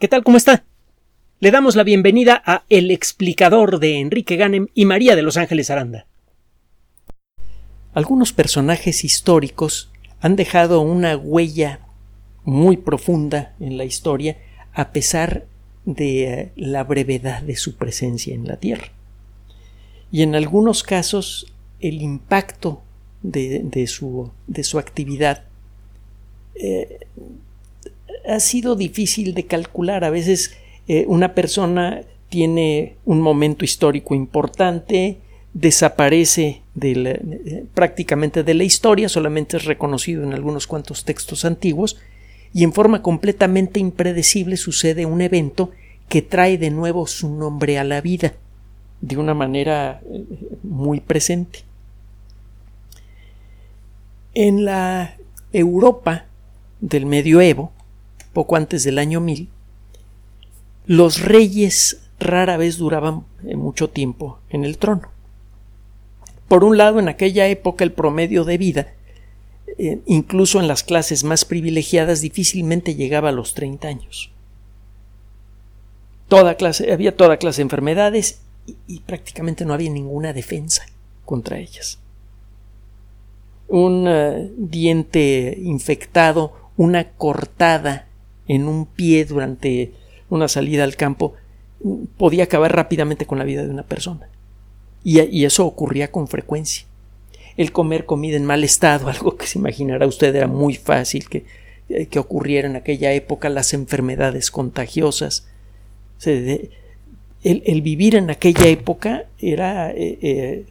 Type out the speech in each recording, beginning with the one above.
¿Qué tal? ¿Cómo está? Le damos la bienvenida a El explicador de Enrique Ganem y María de Los Ángeles Aranda. Algunos personajes históricos han dejado una huella muy profunda en la historia a pesar de eh, la brevedad de su presencia en la Tierra. Y en algunos casos el impacto de, su, de su, actividad eh, ha sido difícil de calcular. A veces eh, una persona tiene un momento histórico importante, desaparece eh, prácticamente de la historia, solamente es reconocido en algunos cuantos textos antiguos, y en forma completamente impredecible sucede un evento que trae de nuevo su nombre a la vida, de una manera eh, muy presente. En la Europa del medioevo, poco antes del año 1000, los reyes rara vez duraban eh, mucho tiempo en el trono. Por un lado, en aquella época el promedio de vida, eh, incluso en las clases más privilegiadas, difícilmente llegaba a los 30 años. Toda clase, había toda clase de enfermedades y, prácticamente no había ninguna defensa contra ellas. Un uh, diente infectado, una cortada en un pie durante una salida al campo podía acabar rápidamente con la vida de una persona. Y, eso ocurría con frecuencia. El comer comida en mal estado, algo que se imaginará usted era muy fácil que, eh, que ocurriera en aquella época, las enfermedades contagiosas. el, vivir en aquella época era, eh,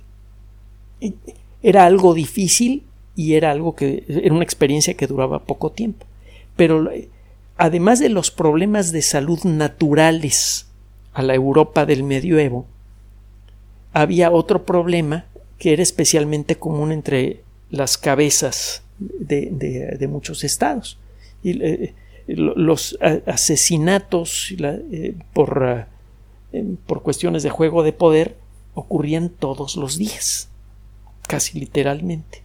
eh, era algo difícil y era algo que era una experiencia que duraba poco tiempo. Pero además de los problemas de salud naturales a la Europa del medioevo, había otro problema que era especialmente común entre las cabezas de, muchos estados. Y, eh, los asesinatos eh, por, eh, por cuestiones de juego de poder ocurrían todos los días, casi literalmente.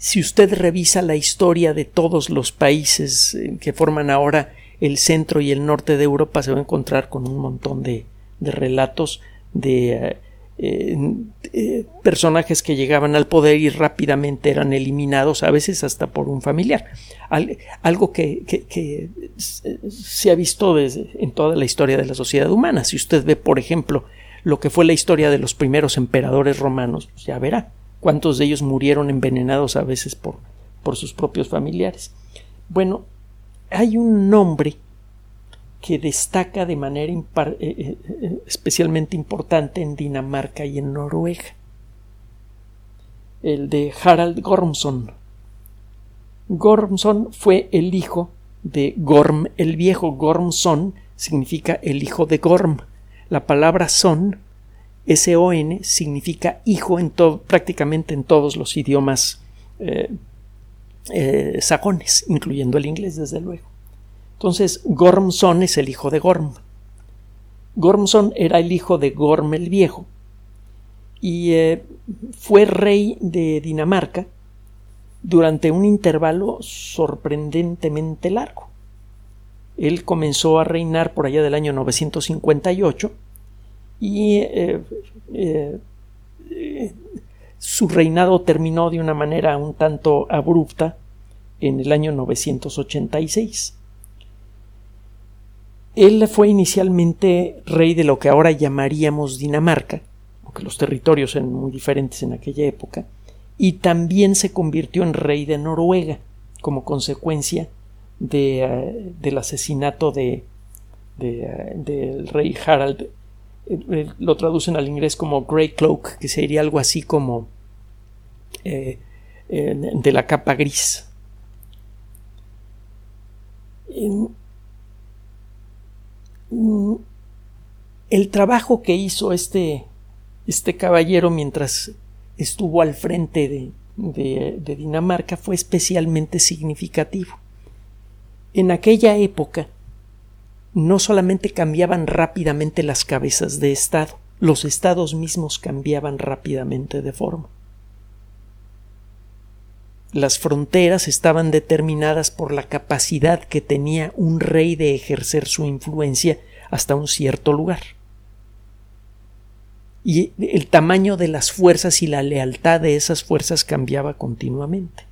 Si usted revisa la historia de todos los países eh, que forman ahora el centro y el norte de Europa, se va a encontrar con un montón de, relatos de eh, eh, personajes que llegaban al poder y rápidamente eran eliminados, a veces hasta por un familiar. algo que, se ha visto en toda la historia de la sociedad humana. Si usted ve, por ejemplo, lo que fue la historia de los primeros emperadores romanos, pues ya verá cuántos de ellos murieron envenenados a veces por, por sus propios familiares. Bueno, hay un nombre que destaca de manera eh, eh, eh, especialmente importante en Dinamarca y en Noruega, el de Harald Gormson. Gormson fue el hijo de Gorm el viejo. Gormson significa el hijo de Gorm. La palabra son S-O-N significa hijo en prácticamente en todos los idiomas eh, eh, sajones, incluyendo el inglés, desde luego. Entonces, Gormson es el hijo de Gorm. Gormson era el hijo de Gorm el Viejo y eh, fue rey de Dinamarca durante un intervalo sorprendentemente largo. Él comenzó a reinar por allá del año 958 y eh, eh, su reinado terminó de una manera un tanto abrupta en el año 986. Él fue inicialmente rey de lo que ahora llamaríamos Dinamarca, aunque los territorios eran muy diferentes en aquella época, y también se convirtió en rey de Noruega como consecuencia eh, del asesinato de, del rey Harald eh, lo traducen al inglés como Grey Cloak, que sería algo así como eh, de la capa gris. El trabajo que hizo este, este caballero mientras estuvo al frente de Dinamarca fue especialmente significativo. En aquella época, no solamente cambiaban rápidamente las cabezas de Estado, los estados mismos cambiaban rápidamente de forma. las fronteras estaban determinadas por la capacidad que tenía un rey de ejercer su influencia hasta un cierto lugar. Y el tamaño de las fuerzas y la lealtad de esas fuerzas cambiaba continuamente.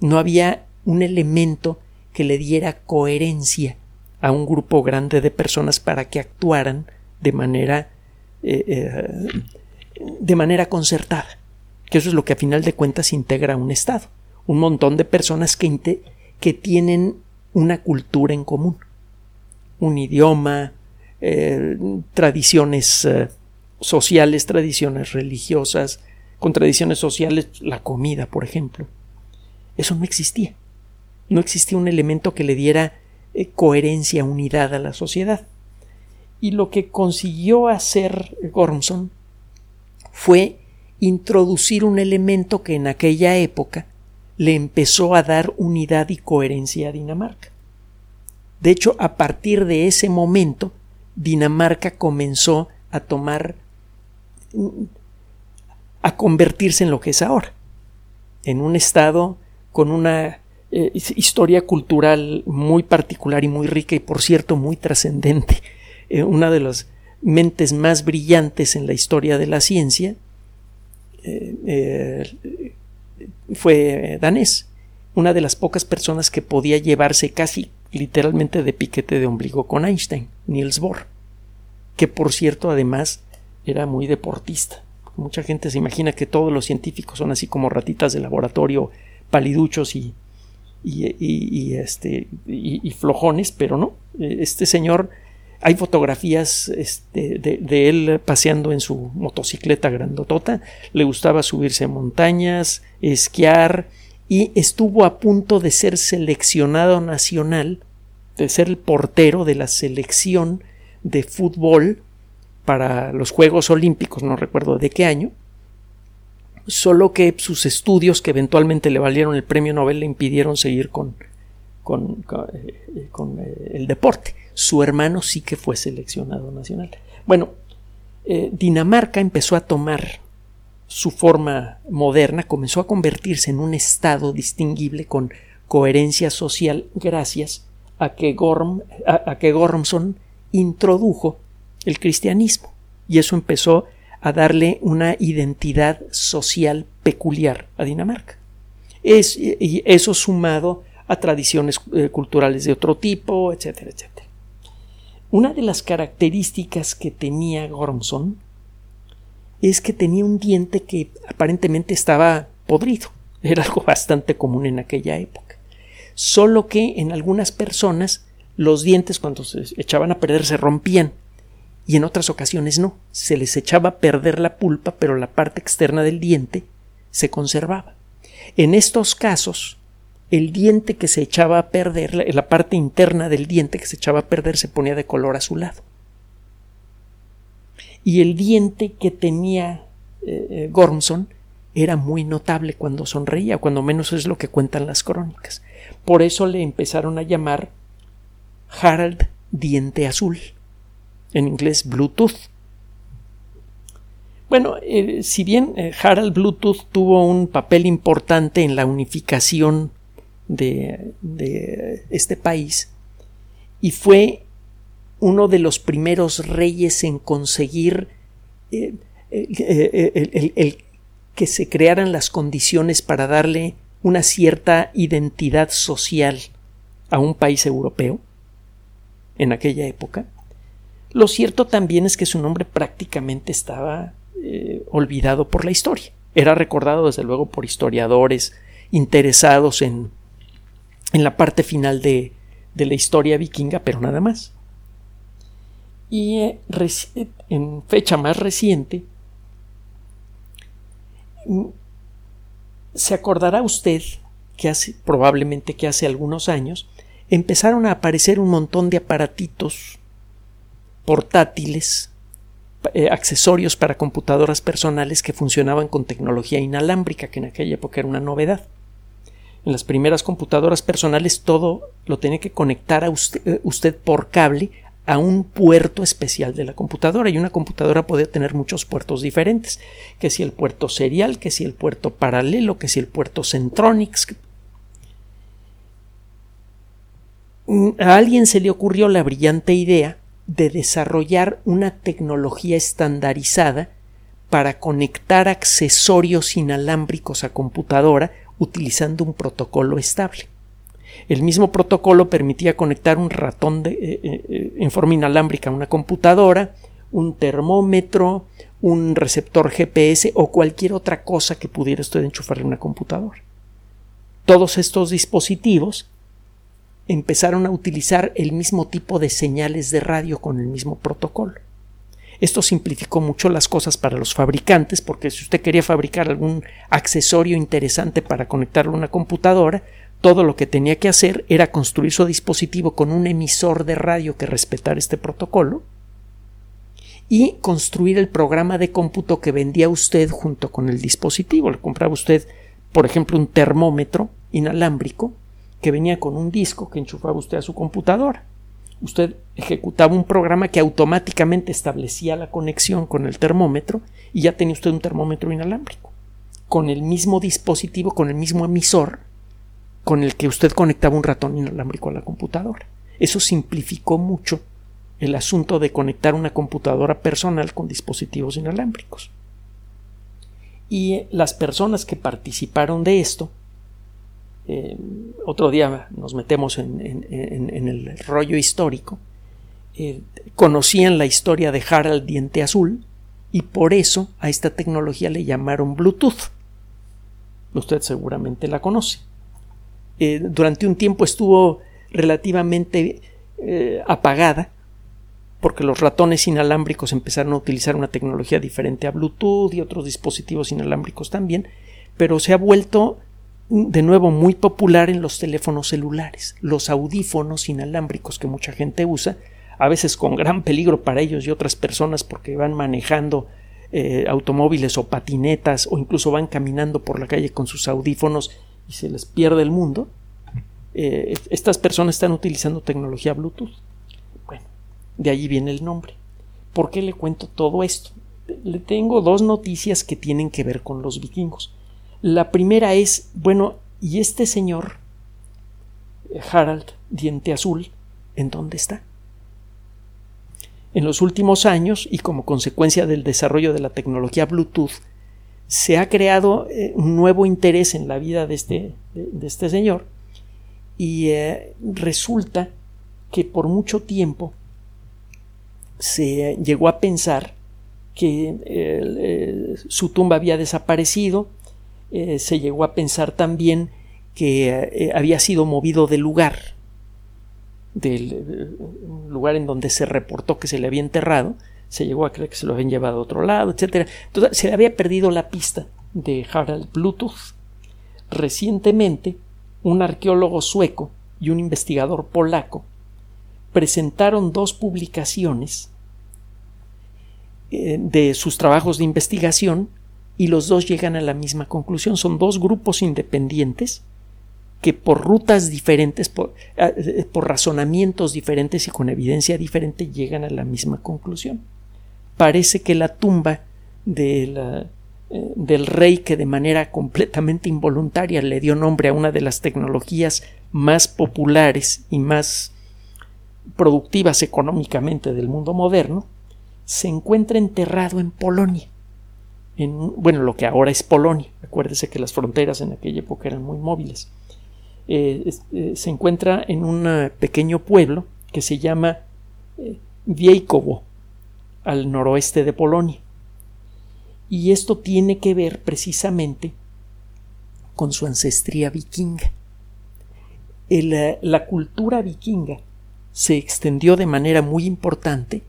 No había un elemento que le diera coherencia a un grupo grande de personas para que actuaran de manera eh, eh, de manera concertada que eso es lo que a final de cuentas integra un Estado, un montón de personas que, que tienen una cultura en común, un idioma, eh, tradiciones sociales, tradiciones religiosas, con tradiciones sociales, la comida, por ejemplo. Eso no existía. No existía un elemento que le diera eh, coherencia, unidad a la sociedad. Y lo que consiguió hacer Gormson fue introducir un elemento que en aquella época le empezó a dar unidad y coherencia a Dinamarca. De hecho, a partir de ese momento, Dinamarca comenzó a tomar a convertirse en lo que es ahora, en un estado con una eh, historia cultural muy particular y muy rica y por cierto muy trascendente, eh, una de las mentes más brillantes en la historia de la ciencia eh, fue danés, una de las pocas personas que podía llevarse casi literalmente de piquete de ombligo con Einstein, Niels Bohr, que por cierto además era muy deportista. Mucha gente se imagina que todos los científicos son así como ratitas de laboratorio, paliduchos y, y, este, y, flojones, pero no. Este señor, hay fotografías este, de, él paseando en su motocicleta grandotota, le gustaba subirse a montañas, esquiar y estuvo a punto de ser seleccionado nacional, de ser el portero de la selección de fútbol para los Juegos Olímpicos, no recuerdo de qué año, solo que sus estudios, que eventualmente le valieron el premio Nobel, le impidieron seguir con, con, eh, eh, el deporte. Su hermano sí que fue seleccionado nacional. Bueno, eh, Dinamarca empezó a tomar su forma moderna, comenzó a convertirse en un estado distinguible con coherencia social gracias a que, Gorm, a que Gormson introdujo el cristianismo y eso empezó a darle una identidad social peculiar a Dinamarca. Es, y eso sumado a tradiciones eh, culturales de otro tipo, etcétera, etcétera. Una de las características que tenía Gormson es que tenía un diente que aparentemente estaba podrido. Era algo bastante común en aquella época. Solo que en algunas personas los dientes cuando se echaban a perder se rompían y en otras ocasiones no. Se les echaba a perder la pulpa, pero la parte externa del diente se conservaba. En estos casos, el diente que se echaba a perder, la parte interna del diente que se echaba a perder se ponía de color azulado. Y el diente que tenía eh, eh, Gormson era muy notable cuando sonreía, cuando menos es lo que cuentan las crónicas. Por eso le empezaron a llamar Harald Diente Azul en inglés Bluetooth. Bueno, eh, si bien eh, Harald Bluetooth tuvo un papel importante en la unificación de, este país y fue uno de los primeros reyes en conseguir eh, que se crearan las condiciones para darle una cierta identidad social a un país europeo en aquella época, lo cierto también es que su nombre prácticamente estaba eh, olvidado por la historia. Era recordado desde luego por historiadores interesados en, en la parte final de, de la historia vikinga, pero nada más. Y eh, en fecha más reciente, mm, se acordará usted que hace, probablemente que hace algunos años, empezaron a aparecer un montón de aparatitos portátiles, eh, accesorios para computadoras personales que funcionaban con tecnología inalámbrica, que en aquella época era una novedad. En las primeras computadoras personales todo lo tenía que conectar a eh, usted por cable a un puerto especial de la computadora y una computadora podía tener muchos puertos diferentes, que si el puerto serial, que si el puerto paralelo, que si el puerto Centronics. A alguien se le ocurrió la brillante idea de desarrollar una tecnología estandarizada para conectar accesorios inalámbricos a computadora utilizando un protocolo estable. El mismo protocolo permitía conectar un ratón de, eh, eh, en forma inalámbrica a una computadora, un termómetro, un receptor GPS o cualquier otra cosa que pudiera usted enchufarle a una computadora. Todos estos dispositivos empezaron a utilizar el mismo tipo de señales de radio con el mismo protocolo. Esto simplificó mucho las cosas para los fabricantes porque si usted quería fabricar algún accesorio interesante para conectarlo a una computadora, todo lo que tenía que hacer era construir su dispositivo con un emisor de radio que respetara este protocolo y construir el programa de cómputo que vendía usted junto con el dispositivo. Le compraba usted, por ejemplo, un termómetro inalámbrico que venía con un disco que enchufaba usted a su computadora. Usted ejecutaba un programa que automáticamente establecía la conexión con el termómetro y ya tenía usted un termómetro inalámbrico con el mismo dispositivo, con el mismo emisor con el que usted conectaba un ratón inalámbrico a la computadora. Eso simplificó mucho el asunto de conectar una computadora personal con dispositivos inalámbricos. Y eh, las personas que participaron de esto, eh, otro día nos metemos en, el rollo histórico, eh, conocían la historia de Harald Diente Azul y por eso a esta tecnología le llamaron Bluetooth. Usted seguramente la conoce. Eh, durante un tiempo estuvo relativamente apagada porque los ratones inalámbricos empezaron a utilizar una tecnología diferente a Bluetooth y otros dispositivos inalámbricos también, pero se ha vuelto de nuevo muy popular en los teléfonos celulares, los audífonos inalámbricos que mucha gente usa, a veces con gran peligro para ellos y otras personas porque van manejando eh, automóviles o patinetas o incluso van caminando por la calle con sus audífonos y se les pierde el mundo, eh, estas personas están utilizando tecnología Bluetooth. Bueno, de allí viene el nombre. ¿Por qué le cuento todo esto? Le tengo dos noticias que tienen que ver con los vikingos. La primera es, bueno, ¿y este señor, Harald Diente Azul, en dónde está? En los últimos años, y como consecuencia del desarrollo de la tecnología Bluetooth, se ha creado eh, un nuevo interés en la vida de este, de, este señor y eh, resulta que por mucho tiempo se llegó a pensar que eh, su tumba había desaparecido, se llegó a pensar también que había sido movido del lugar, del lugar en donde se reportó que se le había enterrado, se llegó a creer que se lo habían llevado a otro lado, etc. Entonces se había perdido la pista de Harald Bluetooth. Recientemente, un arqueólogo sueco y un investigador polaco presentaron dos publicaciones eh, de sus trabajos de investigación y los dos llegan a la misma conclusión. Son dos grupos independientes que por rutas diferentes, por, eh, razonamientos diferentes y con evidencia diferente llegan a la misma conclusión parece que la tumba eh, del rey que de manera completamente involuntaria le dio nombre a una de las tecnologías más populares y más productivas económicamente del mundo moderno, se encuentra enterrado en Polonia. En, bueno, lo que ahora es Polonia. Acuérdese que las fronteras en aquella época eran muy móviles. Eh, eh, se encuentra en un pequeño pueblo que se llama Wiejkowo al noroeste de Polonia. Y esto tiene que ver precisamente con su ancestría vikinga. Eh, la cultura vikinga se extendió de manera muy importante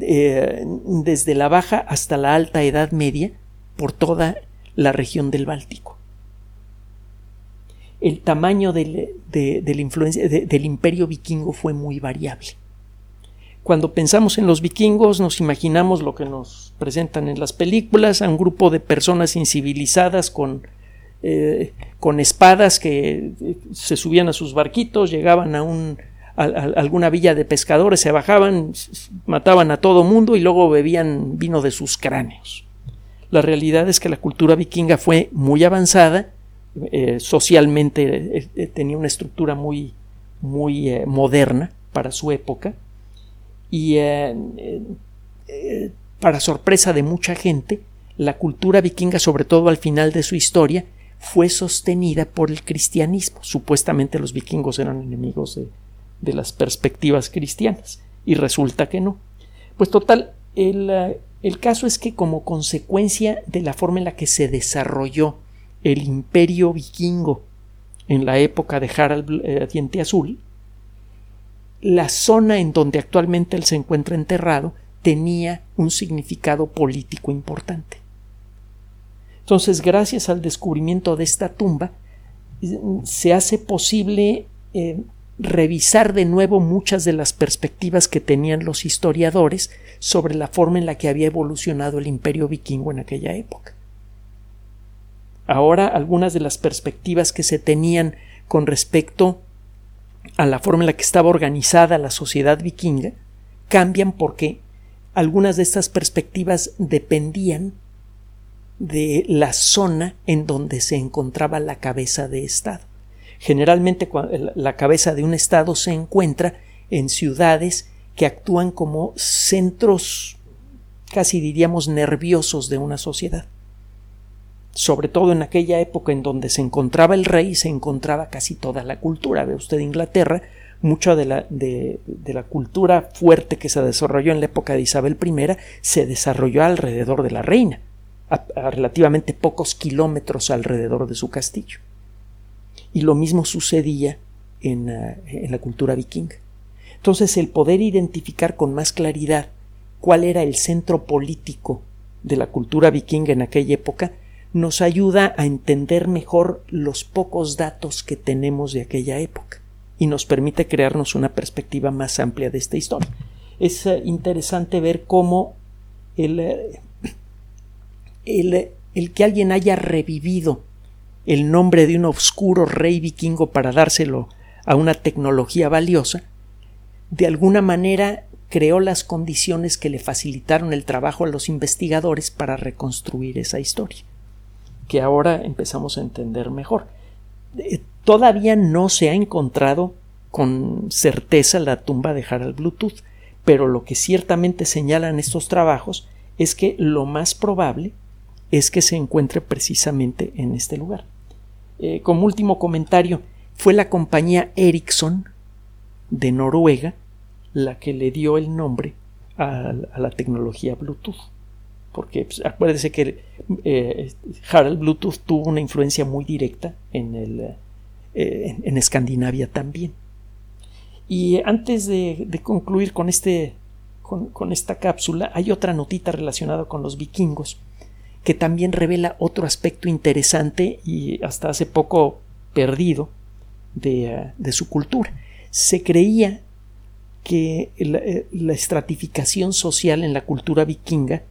eh, desde la baja hasta la alta Edad Media por toda la región del Báltico. El tamaño de, la influencia del imperio vikingo fue muy variable. Cuando pensamos en los vikingos nos imaginamos lo que nos presentan en las películas, a un grupo de personas incivilizadas con, eh, con espadas que eh, se subían a sus barquitos, llegaban a un, alguna villa de pescadores, se bajaban, mataban a todo mundo y luego bebían vino de sus cráneos. La realidad es que la cultura vikinga fue muy avanzada, eh, socialmente eh, eh, tenía una estructura muy, muy moderna para su época y para sorpresa de mucha gente, la cultura vikinga, sobre todo al final de su historia, fue sostenida por el cristianismo. Supuestamente los vikingos eran enemigos de, de las perspectivas cristianas y resulta que no. Pues total, el, el caso es que como consecuencia de la forma en la que se desarrolló el imperio vikingo en la época de Harald eh, Diente Azul, la zona en donde actualmente él se encuentra enterrado tenía un significado político importante. Entonces, gracias al descubrimiento de esta tumba, se hace posible eh, revisar de nuevo muchas de las perspectivas que tenían los historiadores sobre la forma en la que había evolucionado el imperio vikingo en aquella época. Ahora algunas de las perspectivas que se tenían con respecto a la forma en la que estaba organizada la sociedad vikinga cambian porque algunas de estas perspectivas dependían de la zona en donde se encontraba la cabeza de Estado. Generalmente la cabeza de un Estado se encuentra en ciudades que actúan como centros casi diríamos nerviosos de una sociedad. Sobre todo en aquella época en donde se encontraba el rey, se encontraba casi toda la cultura. Ve usted Inglaterra, mucha de la, de, la cultura fuerte que se desarrolló en la época de Isabel I se desarrolló alrededor de la reina, a relativamente pocos kilómetros alrededor de su castillo. Y lo mismo sucedía en, eh, en la cultura vikinga. Entonces el poder identificar con más claridad cuál era el centro político de la cultura vikinga en aquella época nos ayuda a entender mejor los pocos datos que tenemos de aquella época y nos permite crearnos una perspectiva más amplia de esta historia. Es eh, interesante ver cómo el, eh, el, el que alguien haya revivido el nombre de un oscuro rey vikingo para dárselo a una tecnología valiosa, de alguna manera creó las condiciones que le facilitaron el trabajo a los investigadores para reconstruir esa historia, que ahora empezamos a entender mejor. Eh, todavía no se ha encontrado con certeza la tumba de Harald Bluetooth, pero lo que ciertamente señalan estos trabajos es que lo más probable es que se encuentre precisamente en este lugar. Eh, como último comentario, fue la compañía Ericsson de Noruega la que le dio el nombre a, la tecnología Bluetooth. Porque pues, que eh, Harald Bluetooth tuvo una influencia muy directa en, el, eh, en, Escandinavia también. Y antes de, concluir con, este, con esta cápsula, hay otra notita relacionada con los vikingos que también revela otro aspecto interesante y hasta hace poco perdido de, su cultura. Se creía que eh, la, estratificación social en la cultura vikinga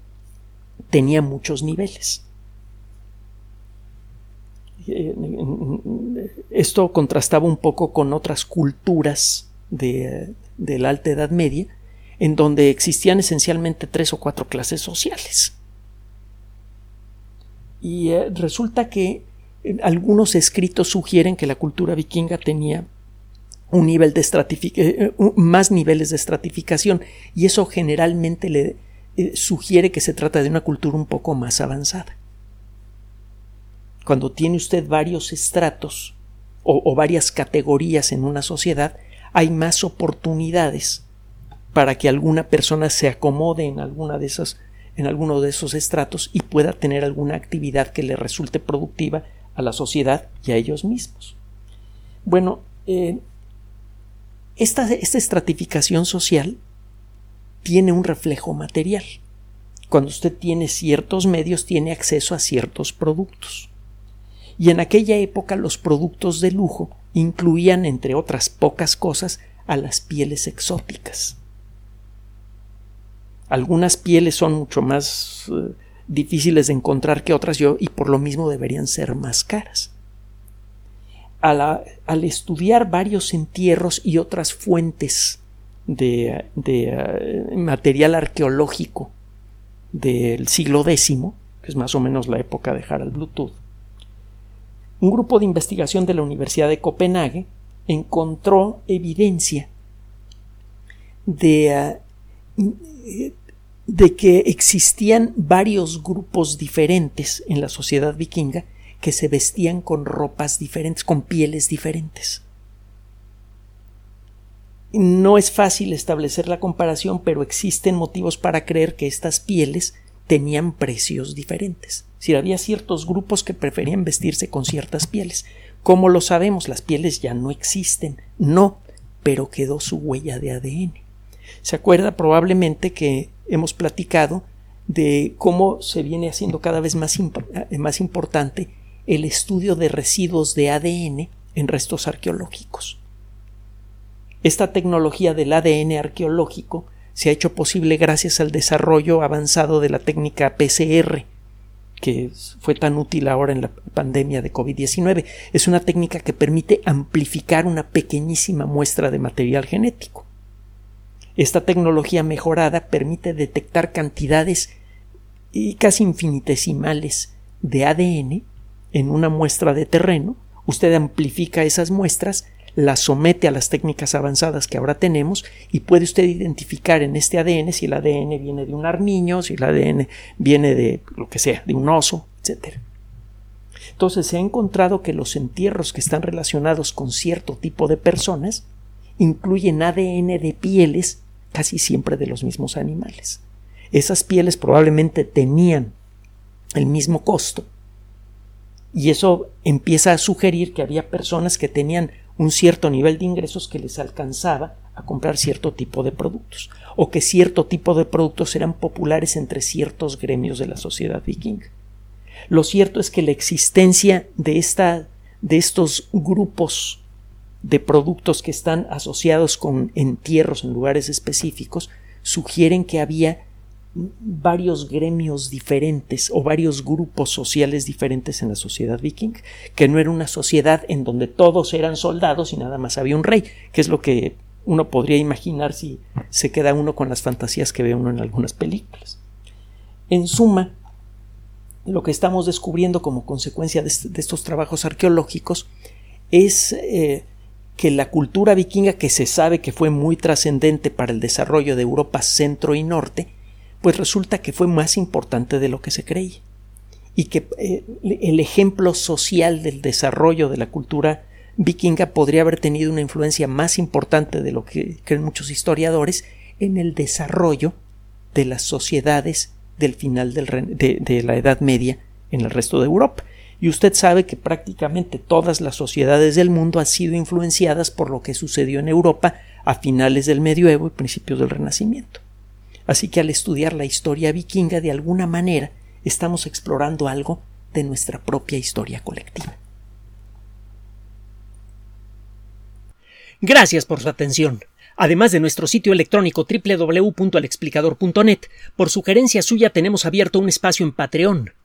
tenía muchos niveles. Eh, esto contrastaba un poco con otras culturas de, de la Alta Edad Media, en donde existían esencialmente tres o cuatro clases sociales. Y eh, resulta que eh, algunos escritos sugieren que la cultura vikinga tenía un nivel de eh, más niveles de estratificación y eso generalmente le sugiere que se trata de una cultura un poco más avanzada. Cuando tiene usted varios estratos o varias categorías en una sociedad, hay más oportunidades para que alguna persona se acomode en alguna de esas en alguno de esos estratos y pueda tener alguna actividad que le resulte productiva a la sociedad y a ellos mismos. Bueno, eh, esta, esta estratificación social tiene un reflejo material. Cuando usted tiene ciertos medios, tiene acceso a ciertos productos. Y en aquella época los productos de lujo incluían, entre otras pocas cosas, a las pieles exóticas. Algunas pieles son mucho más eh, difíciles de encontrar que otras y por lo mismo deberían ser más caras. al, estudiar varios entierros y otras fuentes de, eh, material arqueológico del siglo X, que es más o menos la época de Harald Bluetooth, un grupo de investigación de la Universidad de Copenhague encontró evidencia de, eh, de que existían varios grupos diferentes en la sociedad vikinga que se vestían con ropas diferentes, con pieles diferentes. No es fácil establecer la comparación, pero existen motivos para creer que estas pieles tenían precios diferentes. Si había ciertos grupos que preferían vestirse con ciertas pieles. ¿Cómo lo sabemos? Las pieles ya no existen. No, pero quedó su huella de ADN. Se acuerda probablemente que hemos platicado de cómo se viene haciendo cada vez más, más importante el estudio de residuos de ADN en restos arqueológicos. Esta tecnología del ADN arqueológico se ha hecho posible gracias al desarrollo avanzado de la técnica PCR, que fue tan útil ahora en la pandemia de COVID-19. Es una técnica que permite amplificar una pequeñísima muestra de material genético. Esta tecnología mejorada permite detectar cantidades casi infinitesimales de ADN en una muestra de terreno, usted amplifica esas muestras, las somete a las técnicas avanzadas que ahora tenemos y puede usted identificar en este ADN si el ADN viene de un armiño, si el ADN viene de lo que sea, de un oso, etc. Entonces se ha encontrado que los entierros que están relacionados con cierto tipo de personas incluyen ADN de pieles casi siempre de los mismos animales. Esas pieles probablemente tenían el mismo costo y eso empieza a sugerir que había personas que tenían un cierto nivel de ingresos que les alcanzaba a comprar cierto tipo de productos o que cierto tipo de productos eran populares entre ciertos gremios de la sociedad vikinga. Lo cierto es que la existencia de, esta, de estos grupos de productos que están asociados con entierros en lugares específicos sugieren que había varios gremios diferentes o varios grupos sociales diferentes en la sociedad viking, que no era una sociedad en donde todos eran soldados y nada más había un rey, que es lo que uno podría imaginar si se queda uno con las fantasías que ve uno en algunas películas. En suma, lo que estamos descubriendo como consecuencia de, estos trabajos arqueológicos es eh, que la cultura vikinga, que se sabe que fue muy trascendente para el desarrollo de Europa centro y norte, pues resulta que fue más importante de lo que se creía y que eh, el ejemplo social del desarrollo de la cultura vikinga podría haber tenido una influencia más importante de lo que creen muchos historiadores en el desarrollo de las sociedades del final de, de la Edad Media en el resto de Europa. Y usted sabe que prácticamente todas las sociedades del mundo han sido influenciadas por lo que sucedió en Europa a finales del medioevo y principios del Renacimiento. Así que al estudiar la historia vikinga de alguna manera estamos explorando algo de nuestra propia historia colectiva. Gracias por su atención. Además de nuestro sitio electrónico www.alexplicador.net, por sugerencia suya tenemos abierto un espacio en Patreon,